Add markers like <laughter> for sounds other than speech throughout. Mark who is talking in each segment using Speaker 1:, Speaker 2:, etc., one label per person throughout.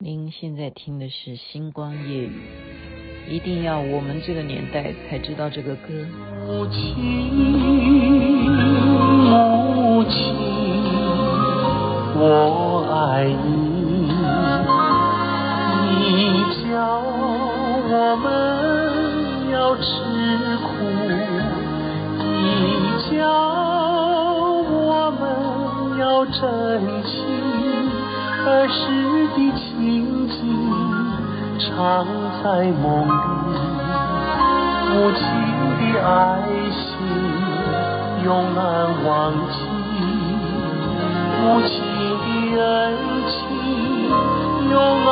Speaker 1: 您现在听的是《星光夜语》，一定要我们这个年代才知道这个歌。
Speaker 2: 母亲，母亲，我爱你，你教我们要吃苦，你教我们要珍惜儿时的情景常在梦里，母亲的爱心永难忘记，母亲的恩情永难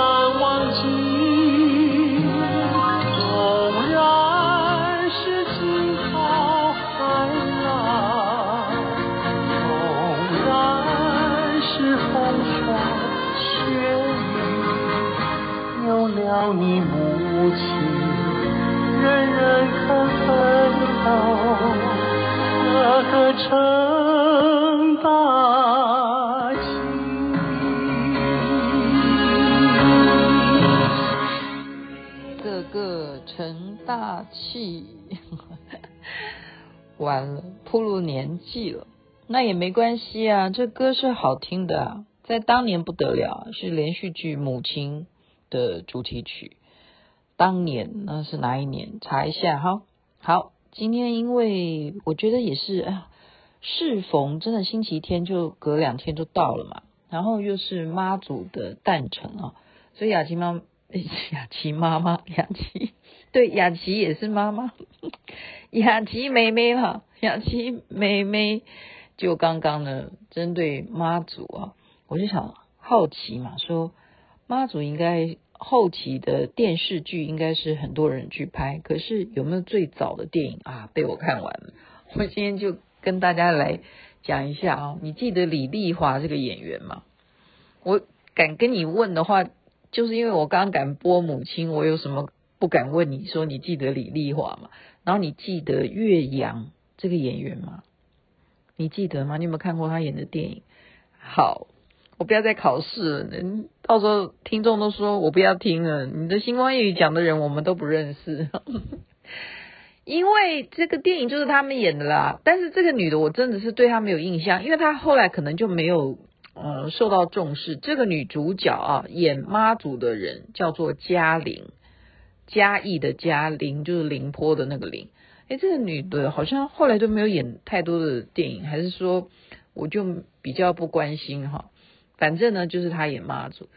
Speaker 2: 要你母亲，人人肯奋斗，个个成大器。
Speaker 1: 个个成大器，完了，暴露年纪了，那也没关系啊，这歌是好听的啊，在当年不得了，是连续剧《母亲》的主题曲，当年那是哪一年？查一下哈。好，今天因为我觉得也是，啊，适逢真的星期天就隔两天就到了嘛，然后又是妈祖的诞辰啊，所以雅琪妈，雅琪妈妈，雅琪 <laughs> 对雅琪也是妈妈，雅琪妹妹哈，雅琪妹妹就刚刚呢，针对妈祖啊，我就想好奇嘛，说。妈祖应该后期的电视剧应该是很多人去拍，可是有没有最早的电影啊？被我看完了。我今天就跟大家来讲一下啊，你记得李丽华这个演员吗？我敢跟你问的话，就是因为我刚敢播母亲，我有什么不敢问你说你记得李丽华吗？然后你记得岳阳这个演员吗？你记得吗？你有没有看过他演的电影？好。我不要再考试了，到时候听众都说我不要听了。你的星光夜语讲的人我们都不认识，<laughs> 因为这个电影就是他们演的啦。但是这个女的我真的是对她没有印象，因为她后来可能就没有呃受到重视。这个女主角啊，演妈祖的人叫做嘉玲，嘉义的嘉玲就是凌波的那个凌。诶，这个女的好像后来都没有演太多的电影，还是说我就比较不关心哈？反正呢，就是他演妈祖。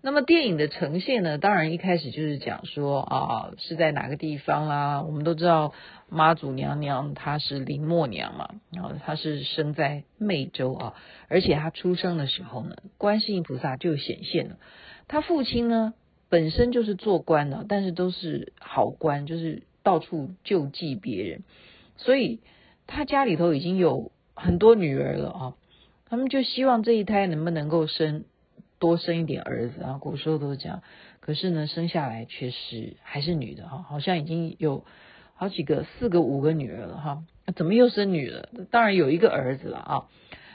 Speaker 1: 那么电影的呈现呢，当然一开始就是讲说啊，是在哪个地方啦。我们都知道妈祖娘娘她是林默娘嘛，然后她是生在湄洲啊，而且她出生的时候呢，观世音菩萨就显现了。她父亲呢，本身就是做官的，但是都是好官，就是到处救济别人，所以他家里头已经有很多女儿了啊。他们就希望这一胎能不能够生多生一点儿子啊？古时候都是这样，可是呢，生下来却是还是女的哈，好像已经有好几个，四个五个女儿了哈，怎么又生女了？当然有一个儿子了啊。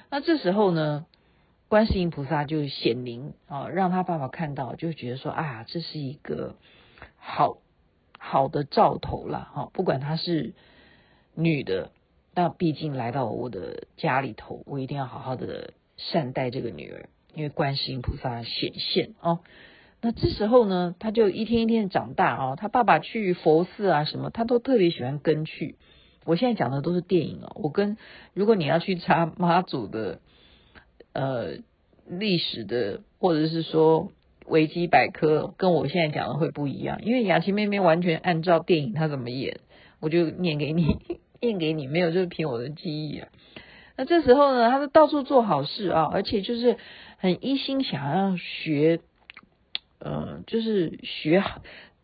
Speaker 1: 那这时候呢，观世音菩萨就显灵啊，让他爸爸看到，就觉得说啊，这是一个好好的兆头了哈，不管她是女的。那毕竟来到我的家里头，我一定要好好的善待这个女儿，因为观世音菩萨显现哦。那这时候呢，他就一天一天长大哦。他爸爸去佛寺啊什么，他都特别喜欢跟去。我现在讲的都是电影哦。我跟如果你要去查妈祖的呃历史的，或者是说维基百科，跟我现在讲的会不一样，因为雅琪妹妹完全按照电影她怎么演，我就念给你。念给你没有，就是凭我的记忆啊。那这时候呢，他就到处做好事啊，而且就是很一心想要学，呃，就是学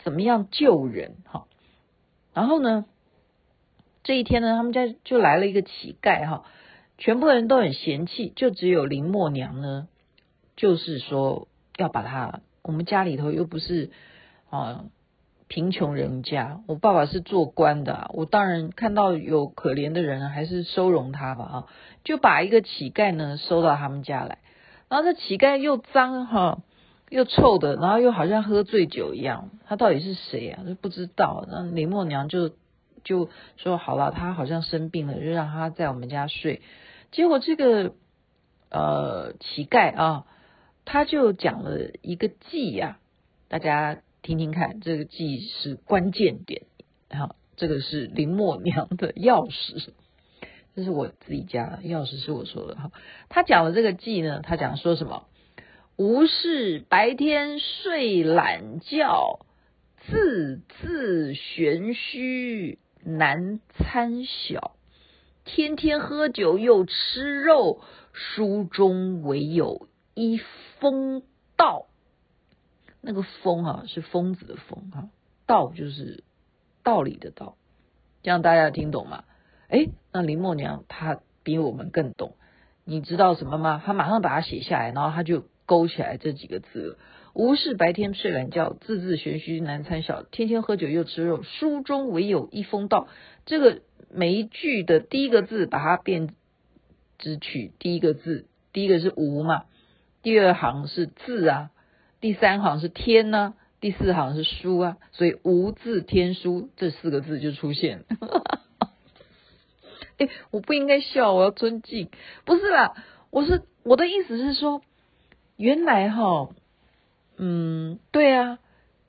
Speaker 1: 怎么样救人哈。然后呢，这一天呢，他们家就来了一个乞丐哈，全部人都很嫌弃，就只有林默娘呢，就是说要把他，我们家里头又不是啊。贫穷人家，我爸爸是做官的，我当然看到有可怜的人，还是收容他吧啊，就把一个乞丐呢收到他们家来，然后这乞丐又脏哈，又臭的，然后又好像喝醉酒一样。他到底是谁啊？就不知道。那林默娘就就说好了，他好像生病了，就让他在我们家睡。结果这个呃乞丐啊，他就讲了一个计呀、啊，大家听听看，这个记是关键点。好，这个是林默娘的钥匙，这是我自己家钥匙，是我说的哈。他讲了这个记呢，他讲说什么？无事白天睡懒觉，字字玄虚难参晓。天天喝酒又吃肉，书中唯有一封道。那个疯啊，是疯子的疯哈，道就是道理的道。这样大家听懂吗？诶，那林默娘她比我们更懂。你知道什么吗？她马上把它写下来，然后她就。勾起来这几个字了，无事白天睡懒觉，字字玄虚难参晓。天天喝酒又吃肉，书中唯有一疯道。这个每一句的第一个字，把它变，只取第一个字，第一个是无嘛，第二行是字啊，第三行是天呢、第四行是书啊，所以无字天书这四个字就出现。<laughs> 哎，我不应该笑，我要尊敬，不是啦，我是我的意思是说。原来哈，嗯，对啊，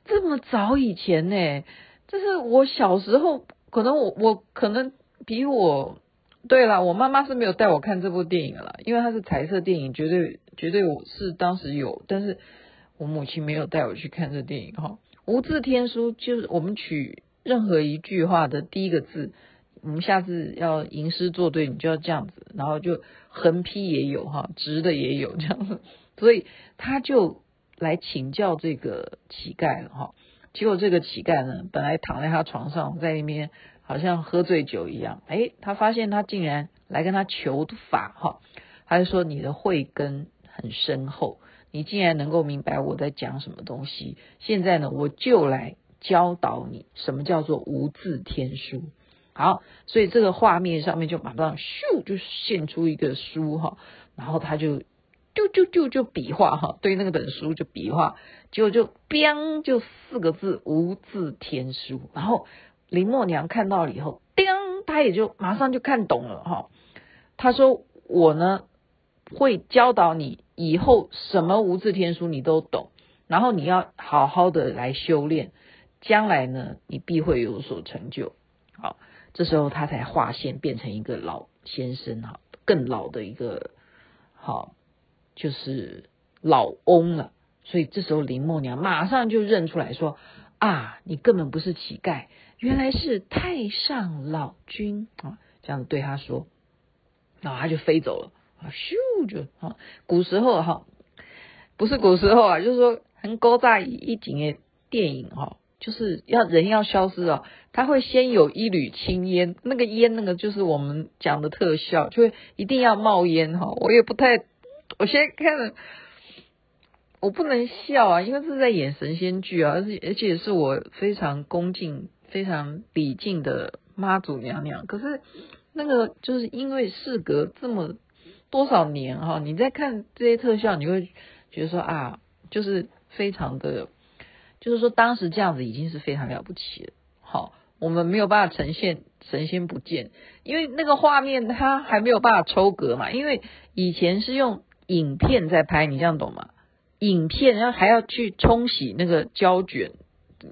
Speaker 1: 这么早以前呢，就是我小时候，可能我我可能比我，对了，我妈妈是没有带我看这部电影了，因为它是彩色电影，绝对绝对我是当时有，但是我母亲没有带我去看这电影哈。无字天书就是我们取任何一句话的第一个字，我们下次要吟诗作对，你就要这样子，然后就横批也有哈，直的也有这样子。所以他就来请教这个乞丐了哈，结果这个乞丐呢，本来躺在他床上，在那边好像喝醉酒一样，哎，他发现他竟然来跟他求法哈，他就说，你的慧根很深厚，你竟然能够明白我在讲什么东西，现在呢，我就来教导你什么叫做无字天书。好，所以这个画面上面就马上咻就现出一个书哈，然后他就。就就就就比划哈，对那个本书就比划，结果就 biang 就四个字无字天书。然后林默娘看到了以后，叮，她也就马上就看懂了哈。她说：“我呢会教导你以后什么无字天书你都懂，然后你要好好的来修炼，将来呢你必会有所成就。”好，这时候他才划线变成一个老先生哈，更老的一个好。就是老翁了，所以这时候林默娘马上就认出来说：“啊，你根本不是乞丐，原来是太上老君啊！”这样对他说，然后他就飞走了，咻就啊，古时候哈，不是古时候啊，就是说很古早以前的电影哈，就是要人要消失啊，他会先有一缕青烟，那个烟那个就是我们讲的特效，就会一定要冒烟哈，我也不太。我先看了，我不能笑啊，因为这是在演神仙剧啊，而且而且是我非常恭敬、非常礼敬的妈祖娘娘。可是那个就是因为事隔这么多少年哈，你在看这些特效，你会觉得说啊，就是非常的，就是说当时这样子已经是非常了不起了。好，我们没有办法呈现神仙不见，因为那个画面它还没有办法抽格嘛，因为以前是用。影片在拍，你这样懂吗？影片然后还要去冲洗那个胶卷，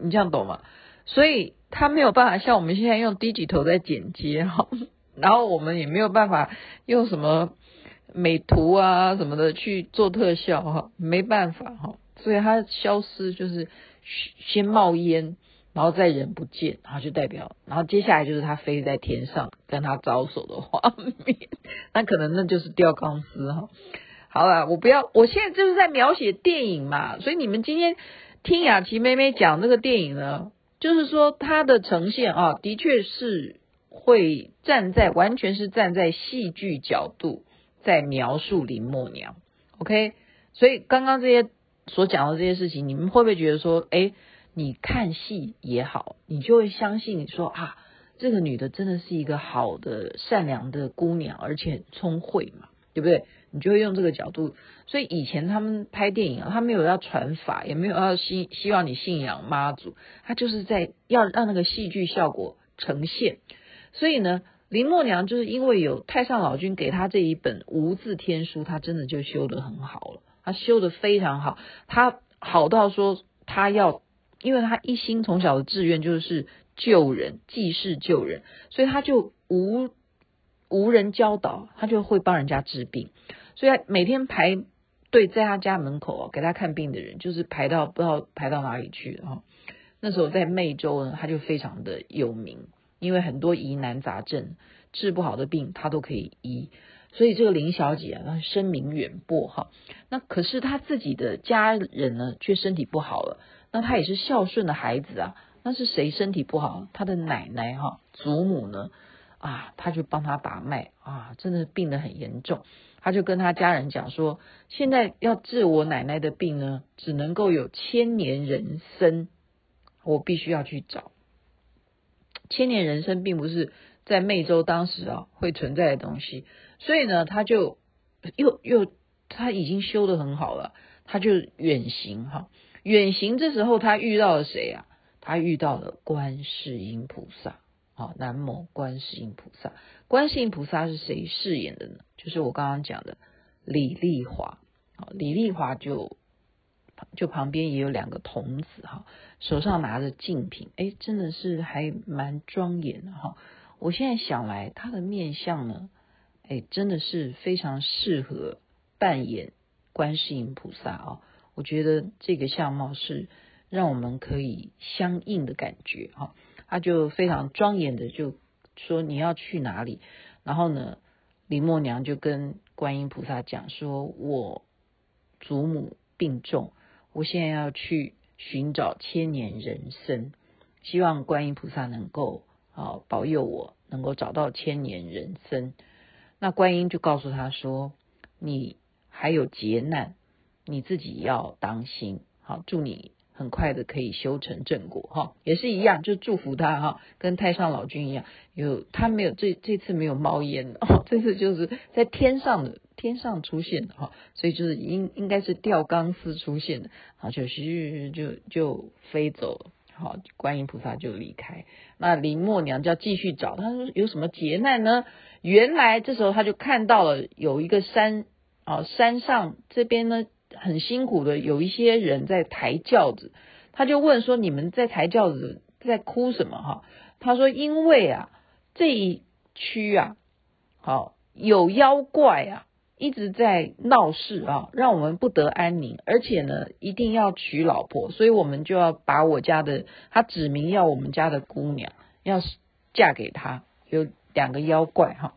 Speaker 1: 你这样懂吗？所以他没有办法像我们现在用低级头在剪接哈，然后我们也没有办法用什么美图啊什么的去做特效哈，没办法哈，所以它消失就是先冒烟，然后再人不见，然后就代表，然后接下来就是它飞在天上跟他招手的画面，<laughs> 那可能那就是吊钢丝哈。好了，我不要，我现在就是在描写电影嘛，所以你们今天听雅琪妹妹讲那个电影呢，就是说它的呈现啊，的确是会站在完全是站在戏剧角度在描述林默娘，OK？所以刚刚这些所讲的这些事情，你们会不会觉得说，哎，你看戏也好，你就会相信你说啊，这个女的真的是一个好的善良的姑娘，而且很聪慧嘛，对不对？你就会用这个角度。所以以前他们拍电影，他没有要传法，也没有要希希望你信仰妈祖，他就是在要让那个戏剧效果呈现。所以呢，林默娘就是因为有太上老君给她这一本无字天书，她真的就修得很好了，她修得非常好，她好到说她要，因为她一心从小的志愿就是救人，济世救人，所以她就无无人教导，她就会帮人家治病，所以他每天排队在她家门口啊，给她看病的人就是排到不知道排到哪里去了哈。那时候在湄洲呢，他就非常的有名。因为很多疑难杂症治不好的病，他都可以医，所以这个林小姐啊，声名远播哈。那可是她自己的家人呢，却身体不好了。那她也是孝顺的孩子啊。那是谁身体不好？她的奶奶哈，祖母呢？啊，她就帮她把脉啊，真的病得很严重。她就跟她家人讲说，现在要治我奶奶的病呢，只能够有千年人参，我必须要去找。千年人参并不是在湄洲当时啊会存在的东西，所以呢，他就又又他已经修得很好了，他就远行哈，远行这时候他遇到了谁啊？他遇到了观世音菩萨，好，南无观世音菩萨。观世音菩萨是谁饰演的呢？就是我刚刚讲的李丽华，好，李丽华就。就旁边也有两个童子哈，手上拿着净瓶，哎，真的是还蛮庄严的哈。我现在想来，他的面相呢，哎，真的是非常适合扮演观世音菩萨啊。我觉得这个相貌是让我们可以相应的感觉哈。他就非常庄严的就说你要去哪里，然后呢，林默娘就跟观音菩萨讲说，我祖母病重。我现在要去寻找千年人参，希望观音菩萨能够啊保佑我能够找到千年人参。那观音就告诉他说：“你还有劫难，你自己要当心。好，祝你很快的可以修成正果。哈，也是一样，就祝福他哈，跟太上老君一样，有他没有这这次没有冒烟哦，这次就是在天上的。”天上出现的哈，所以就是应应该是吊钢丝出现的，好，就嘘就就飞走了，好，观音菩萨就离开。那林默娘就要继续找，他说有什么劫难呢？原来这时候他就看到了有一个山啊，山上这边呢很辛苦的有一些人在抬轿子，他就问说：你们在抬轿子在哭什么？哈，他说因为啊这一区啊，好有妖怪啊。一直在闹事啊，让我们不得安宁，而且呢，一定要娶老婆，所以我们就要把我家的，他指明要我们家的姑娘要嫁给他，有两个妖怪哈。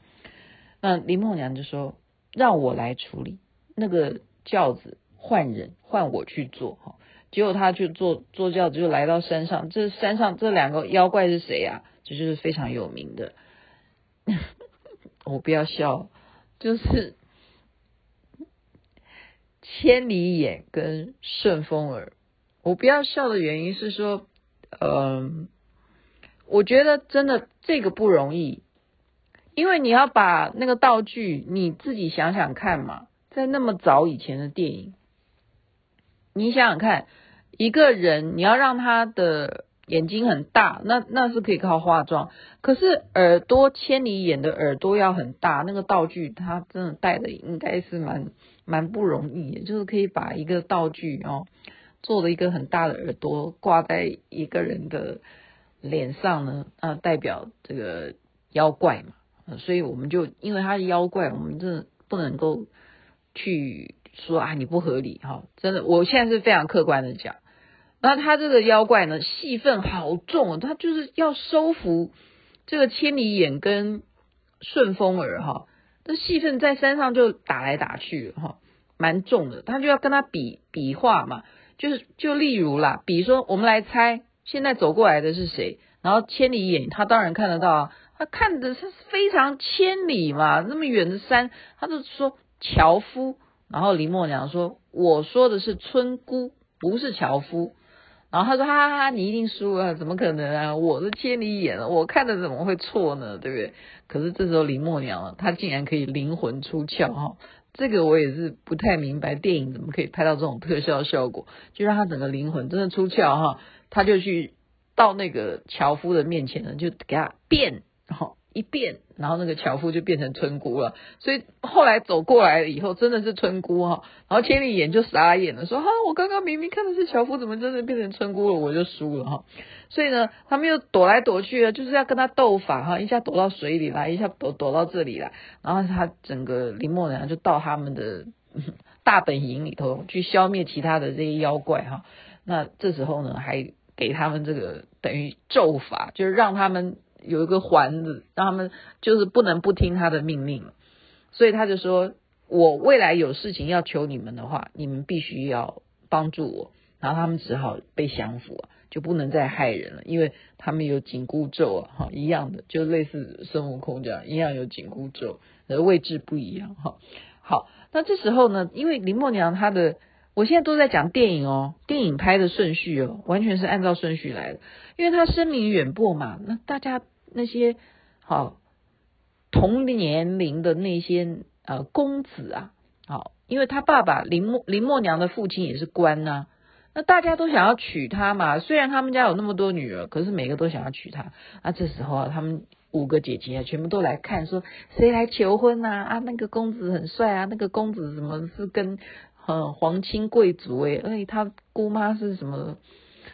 Speaker 1: 那林默娘就说：“让我来处理那个轿子，换人换我去做哈。”结果他去坐坐轿子，就来到山上。这山上这两个妖怪是谁呀？这就是非常有名的。<laughs> 我不要笑，就是。千里眼跟顺风耳，我不要笑的原因是说，嗯、我觉得真的这个不容易，因为你要把那个道具你自己想想看嘛，在那么早以前的电影，你想想看，一个人你要让他的眼睛很大，那那是可以靠化妆，可是耳朵千里眼的耳朵要很大，那个道具他真的戴的应该是蛮。蛮不容易，就是可以把一个道具哦，做了一个很大的耳朵挂在一个人的脸上呢，啊，代表这个妖怪嘛，所以我们就因为他是妖怪，我们真的不能够去说啊你不合理哈，真的，我现在是非常客观的讲，那他这个妖怪呢，戏份好重，他就是要收服这个千里眼跟顺风耳哈。这戏份在山上就打来打去哈，蛮重的。他就要跟他比比划嘛，就是就例如啦，比如说我们来猜现在走过来的是谁，然后千里眼他当然看得到啊，他看的是非常千里嘛，那么远的山，他就说樵夫。然后林默娘说，我说的是村姑，不是樵夫。然后他说哈哈哈，你一定输了，怎么可能啊？我是千里眼，我看的怎么会错呢？对不对？可是这时候林默娘她竟然可以灵魂出窍哈，这个我也是不太明白，电影怎么可以拍到这种特效效果，就让她整个灵魂真的出窍哈，她就去到那个樵夫的面前呢，就给他变，然后。一变，然后那个樵夫就变成村姑了。所以后来走过来了以后，真的是村姑哈。然后千里眼就傻眼了，说：“哈，我刚刚明明看的是樵夫，怎么真的变成村姑了？我就输了哈。”所以呢，他们又躲来躲去啊，就是要跟他斗法哈。一下躲到水里来，一下躲躲到这里来。然后他整个林默娘就到他们的 <laughs> 大本营里头去消灭其他的这些妖怪哈。那这时候呢，还给他们这个等于咒法，就是让他们。有一个环子，让他们就是不能不听他的命令，所以他就说：“我未来有事情要求你们的话，你们必须要帮助我。”然后他们只好被降服啊，就不能再害人了，因为他们有紧箍咒啊，哈，一样的，就类似孙悟空这样，一样有紧箍咒，位置不一样哈。好，那这时候呢，因为林默娘她的。我现在都在讲电影哦，电影拍的顺序哦，完全是按照顺序来的，因为他声名远播嘛。那大家那些好同年龄的那些呃公子啊，好，因为他爸爸林默林默娘的父亲也是官呐、啊，那大家都想要娶她嘛。虽然他们家有那么多女儿，可是每个都想要娶她。啊，这时候啊，他们五个姐姐啊，全部都来看，说谁来求婚呐？啊，啊，那个公子很帅啊，那个公子怎么是跟。嗯，皇亲贵族诶，哎，他姑妈是什么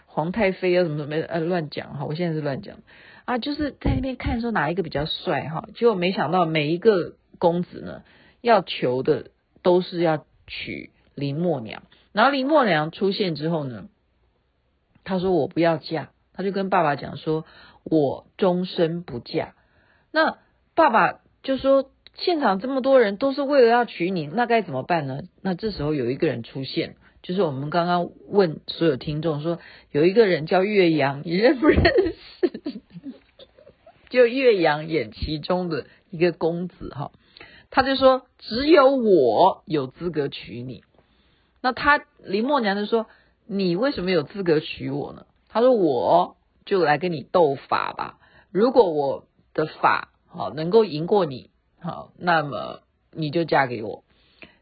Speaker 1: 皇太妃啊？什么什么呃，乱讲哈！我现在是乱讲啊，就是在那边看说哪一个比较帅哈，结果没想到每一个公子呢，要求的都是要娶林默娘。然后林默娘出现之后呢，他说我不要嫁，他就跟爸爸讲说，我终身不嫁。那爸爸就说。现场这么多人都是为了要娶你，那该怎么办呢？那这时候有一个人出现，就是我们刚刚问所有听众说，有一个人叫岳阳，你认不认识？<laughs> 就岳阳演其中的一个公子哈，他就说只有我有资格娶你。那他林默娘就说，你为什么有资格娶我呢？他说我就来跟你斗法吧，如果我的法好能够赢过你。好，那么你就嫁给我。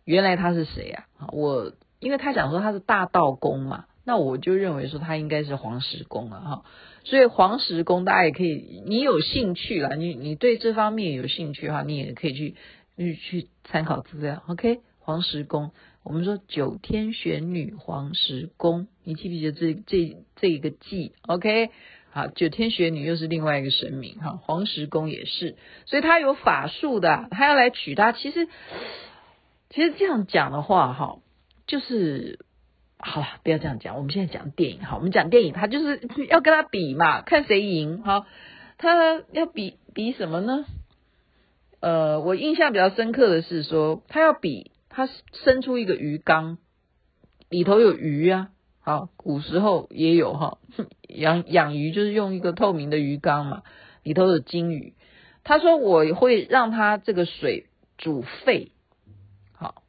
Speaker 1: 原来他是谁啊？我因为他讲说他是大道公嘛，那我就认为说他应该是黄石公了哈。所以黄石公大家也可以，你有兴趣了，你你对这方面有兴趣的话，你也可以去去去参考资料。OK，黄石公，我们说九天玄女黄石公，你记不记得这这这一个记？OK。啊，九天玄女又是另外一个神明哈，黄石公也是，所以他有法术的，他要来娶她。其实，其实这样讲的话哈，就是好了，不要这样讲。我们现在讲电影哈，我们讲电影，他就是要跟他比嘛，看谁赢哈。他要比比什么呢？呃，我印象比较深刻的是说，他要比他伸出一个鱼缸，里头有鱼啊。好，古时候也有哈，<laughs> 养养鱼就是用一个透明的鱼缸嘛，里头有金鱼。他说我会让他这个水煮沸。好，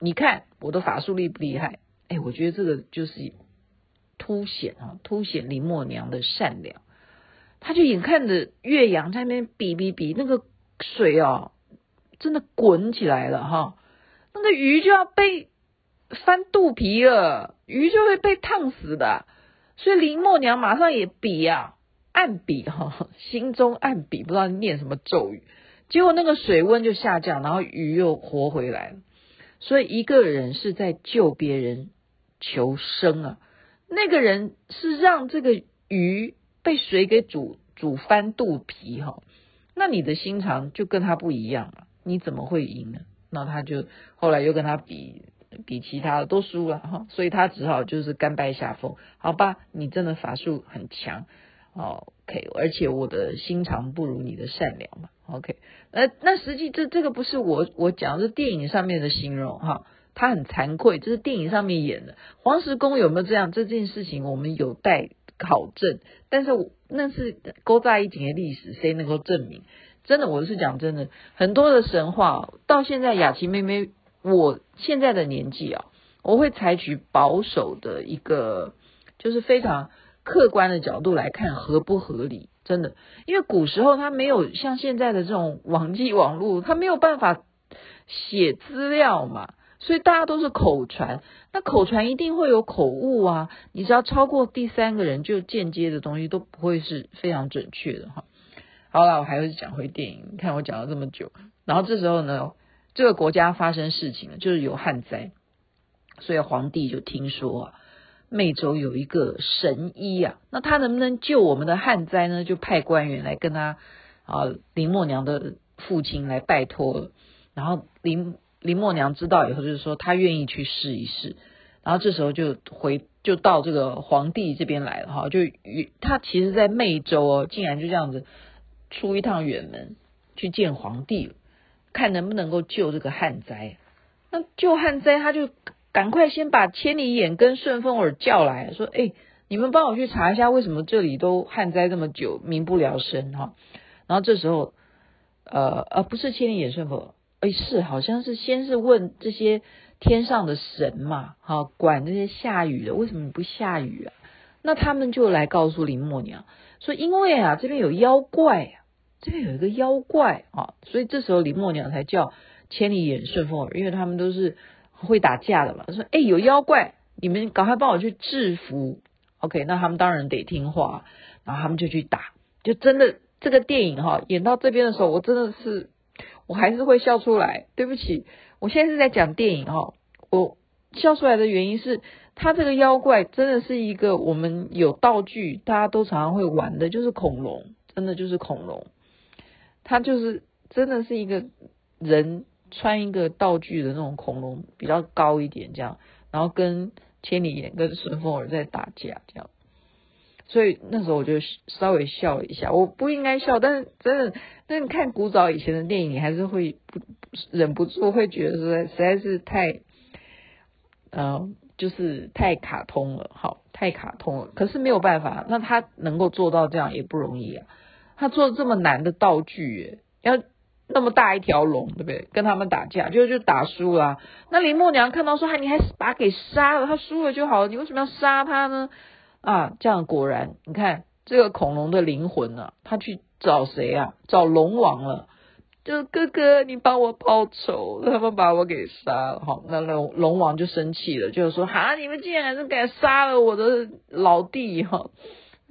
Speaker 1: 你看我的法术厉不厉害？哎，我觉得这个就是凸显啊，凸显林默娘的善良。他就眼看着岳阳在那边比比比，那个水哦，真的滚起来了哈，那个鱼就要被。翻肚皮了，鱼就会被烫死的。所以林默娘马上也比呀、啊，暗比哈，心中暗比，不知道念什么咒语。结果那个水温就下降，然后鱼又活回来了。所以一个人是在救别人求生啊，那个人是让这个鱼被水给煮煮翻肚皮哈。那你的心肠就跟他不一样了，你怎么会赢呢？那他就后来又跟他比。比其他的都输了哈，所以他只好就是甘拜下风。好吧，你真的法术很强，OK，而且我的心肠不如你的善良嘛，OK。那，那实际这这个不是我我讲的是电影上面的形容哈，他很惭愧，这是电影上面演的。黄石公有没有这样这件事情，我们有待考证。但是我那是勾在一起的历史，谁能够证明？真的，我是讲真的，很多的神话到现在，雅琪妹妹。我现在的年纪啊，我会采取保守的一个，就是非常客观的角度来看合不合理，真的，因为古时候他没有像现在的这种网际网络，他没有办法写资料嘛，所以大家都是口传。那口传一定会有口误啊，你只要超过第三个人，就间接的东西都不会是非常准确的哈。好了，我还是讲回电影。看我讲了这么久，然后这时候呢，这个国家发生事情了，就是有旱灾，所以皇帝就听说啊。湄洲有一个神医啊，那他能不能救我们的旱灾呢？就派官员来跟他啊林默娘的父亲来拜托了。然后林林默娘知道以后，就是说他愿意去试一试。然后这时候就回就到这个皇帝这边来了哈，就与他其实在湄洲哦，竟然就这样子出一趟远门去见皇帝了，看能不能够救这个旱灾。那救旱灾他就。赶快先把千里眼跟顺风耳叫来说：“哎，你们帮我去查一下，为什么这里都旱灾这么久，民不聊生哈？”然后这时候，呃呃，不是千里眼顺风耳，哎，是好像是先是问这些天上的神嘛，哈，管这些下雨的，为什么不下雨啊？那他们就来告诉林默娘说：“因为啊，这边有妖怪啊，这边有一个妖怪啊，所以这时候林默娘才叫千里眼顺风耳，因为他们都是。”会打架的嘛？说：“哎，有妖怪，你们赶快帮我去制服。”OK，那他们当然得听话，然后他们就去打。就真的这个电影哈，演到这边的时候，我真的是我还是会笑出来。对不起，我现在是在讲电影哈，我笑出来的原因是，他这个妖怪真的是一个我们有道具，大家都常常会玩的，就是恐龙，真的就是恐龙。他就是真的是一个人。穿一个道具的那种恐龙，比较高一点，这样，然后跟千里眼跟顺风耳在打架，这样，所以那时候我就稍微笑了一下，我不应该笑，但是真的，但是看古早以前的电影，你还是会不忍不住会觉得说实在是太，呃，就是太卡通了，好，太卡通了。可是没有办法，那他能够做到这样也不容易啊，他做这么难的道具，要。那么大一条龙，对不对？跟他们打架，就就打输了。那林默娘看到说：“嗨，你还是把他给杀了，他输了就好了，你为什么要杀他呢？”啊，这样果然，你看这个恐龙的灵魂呢、啊，他去找谁啊？找龙王了。就哥哥，你帮我报仇，他们把我给杀了。好，那龙龙王就生气了，就是说：“哈，你们竟然还是敢杀了我的老弟哈！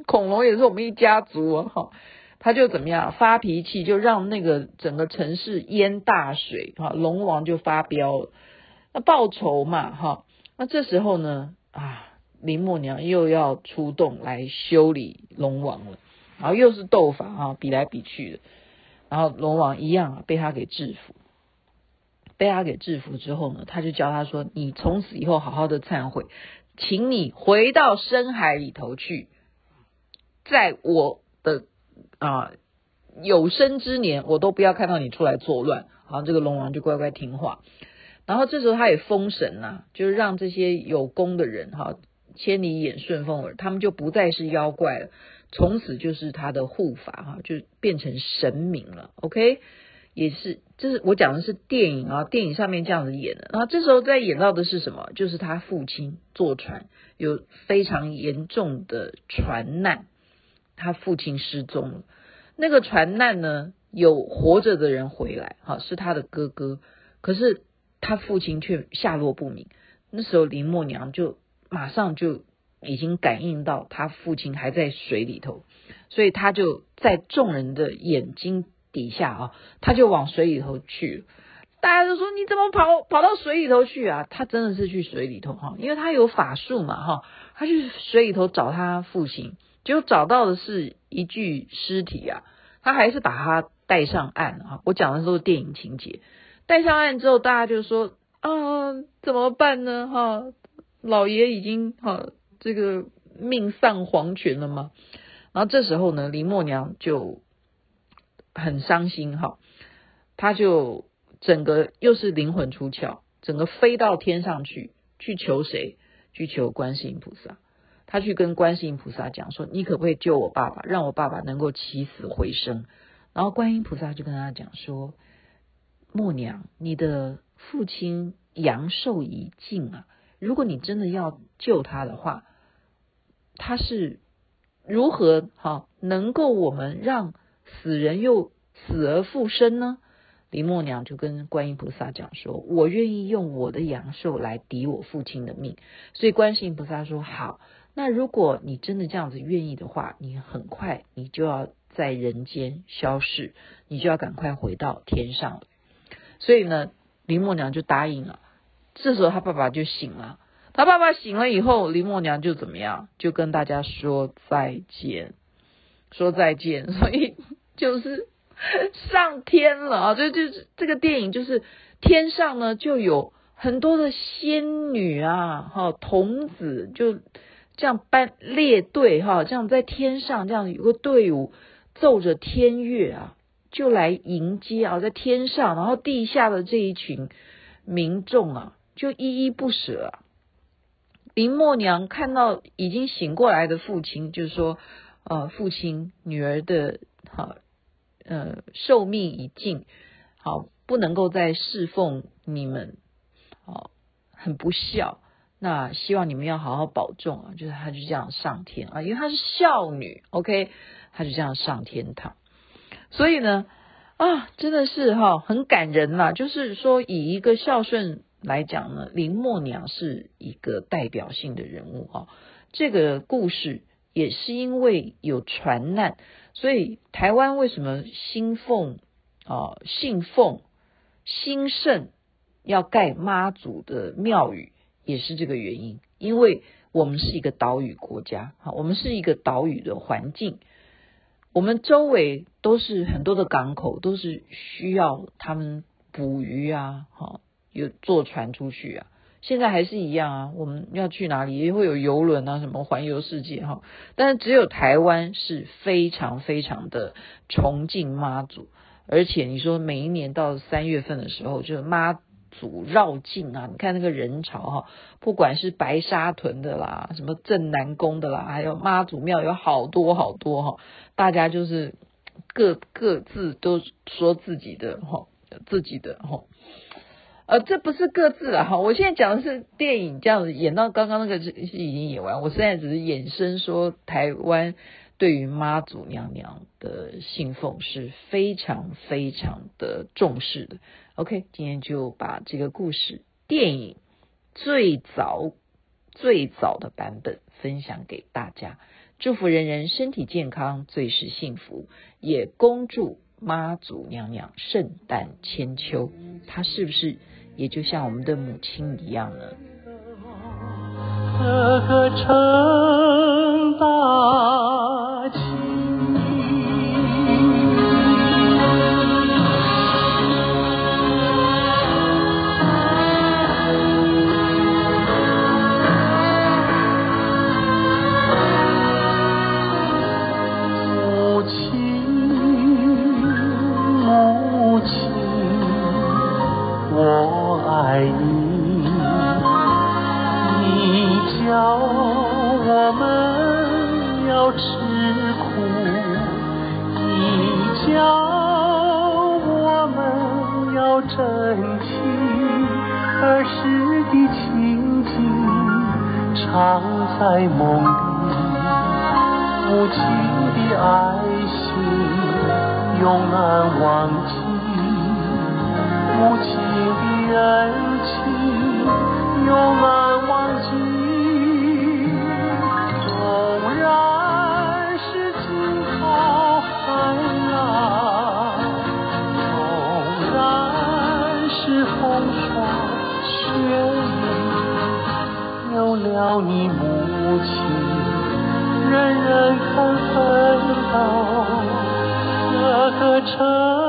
Speaker 1: 恐龙也是我们一家族啊！”哈。他就怎么样发脾气，就让那个整个城市淹大水，哈，龙王就发飙了，那报仇嘛，哈，那这时候呢，啊，林默娘又要出动来修理龙王了，然后又是斗法哈，比来比去的，然后龙王一样被他给制服，被他给制服之后呢，他就教他说：“你从此以后好好的忏悔，请你回到深海里头去，在我的。”啊，有生之年我都不要看到你出来作乱。好，这个龙王就乖乖听话。然后这时候他也封神呐、就是让这些有功的人哈，千里眼、顺风耳，他们就不再是妖怪了，从此就是他的护法哈，就变成神明了。OK，也是，这是我讲的是电影啊，电影上面这样子演的。然后这时候在演到的是什么？就是他父亲坐船有非常严重的船难。他父亲失踪了，那个船难呢，有活着的人回来，哈，是他的哥哥，可是他父亲却下落不明。那时候林默娘就马上就已经感应到他父亲还在水里头，所以他就在众人的眼睛底下啊，他就往水里头去。大家都说，你怎么跑跑到水里头去啊？他真的是去水里头哈，因为他有法术嘛哈，他去水里头找他父亲。就找到的是一具尸体啊，他还是把他带上岸啊。我讲的都是电影情节，带上岸之后，大家就说啊，怎么办呢？哈，老爷已经哈这个命丧黄泉了嘛。然后这时候呢，林默娘就很伤心哈，他就整个又是灵魂出窍，整个飞到天上去，去求谁？去求观世音菩萨。他去跟观世音菩萨讲说：“你可不可以救我爸爸，让我爸爸能够起死回生？”然后观音菩萨就跟他讲说：“默娘，你的父亲阳寿已尽啊，如果你真的要救他的话，他是如何好能够我们让死人又死而复生呢？林默娘就跟观音菩萨讲说：“我愿意用我的阳寿来抵我父亲的命。”所以观世音菩萨说：“好，那如果你真的这样子愿意的话，你很快你就要在人间消逝，你就要赶快回到天上了。”所以呢，林默娘就答应了。这时候他爸爸就醒了，他爸爸醒了以后，林默娘就怎么样？就跟大家说再见，说再见。<laughs> 所以就是。<laughs> 上天了啊！这就是这个电影，就是天上呢就有很多的仙女啊，哈童子就这样班列队哈，这样在天上这样有个队伍奏着天乐啊，就来迎接啊，在天上，然后地下的这一群民众啊，就依依不舍啊。林默娘看到已经醒过来的父亲，就是说，呃，父亲女儿的哈。呃，寿命已尽，好，不能够再侍奉你们，好，很不孝。那希望你们要好好保重啊！就是她就这样上天啊，因为她是孝女，OK，她就这样上天堂。所以呢，啊，真的是哈，很感人呐。就是说，以一个孝顺来讲呢，林默娘是一个代表性的人物啊。这个故事也是因为有传难。所以台湾为什么兴奉啊信奉兴盛要盖妈祖的庙宇，也是这个原因。因为我们是一个岛屿国家，哈，我们是一个岛屿的环境，我们周围都是很多的港口，都是需要他们捕鱼啊，哈，有坐船出去啊。现在还是一样啊，我们要去哪里也会有游轮啊，什么环游世界哈。但是只有台湾是非常非常的崇敬妈祖，而且你说每一年到三月份的时候，就是妈组绕境啊，你看那个人潮哈，不管是白沙屯的啦，什么镇南宫的啦，还有妈祖庙有好多好多哈，大家就是各各自都说自己的哈，自己的哈。呃，这不是各自啊哈，我现在讲的是电影这样子演到刚刚那个是已经演完，我现在只是衍生说台湾对于妈祖娘娘的信奉是非常非常的重视的。OK，今天就把这个故事电影最早最早的版本分享给大家，祝福人人身体健康，最是幸福，也恭祝妈祖娘娘圣诞千秋，她是不是？也就像我们的母亲一样呢。
Speaker 2: 这个藏在梦里，母亲的爱心永难忘记，母亲的恩情永难要你母。母亲，人人看奋斗，这个城。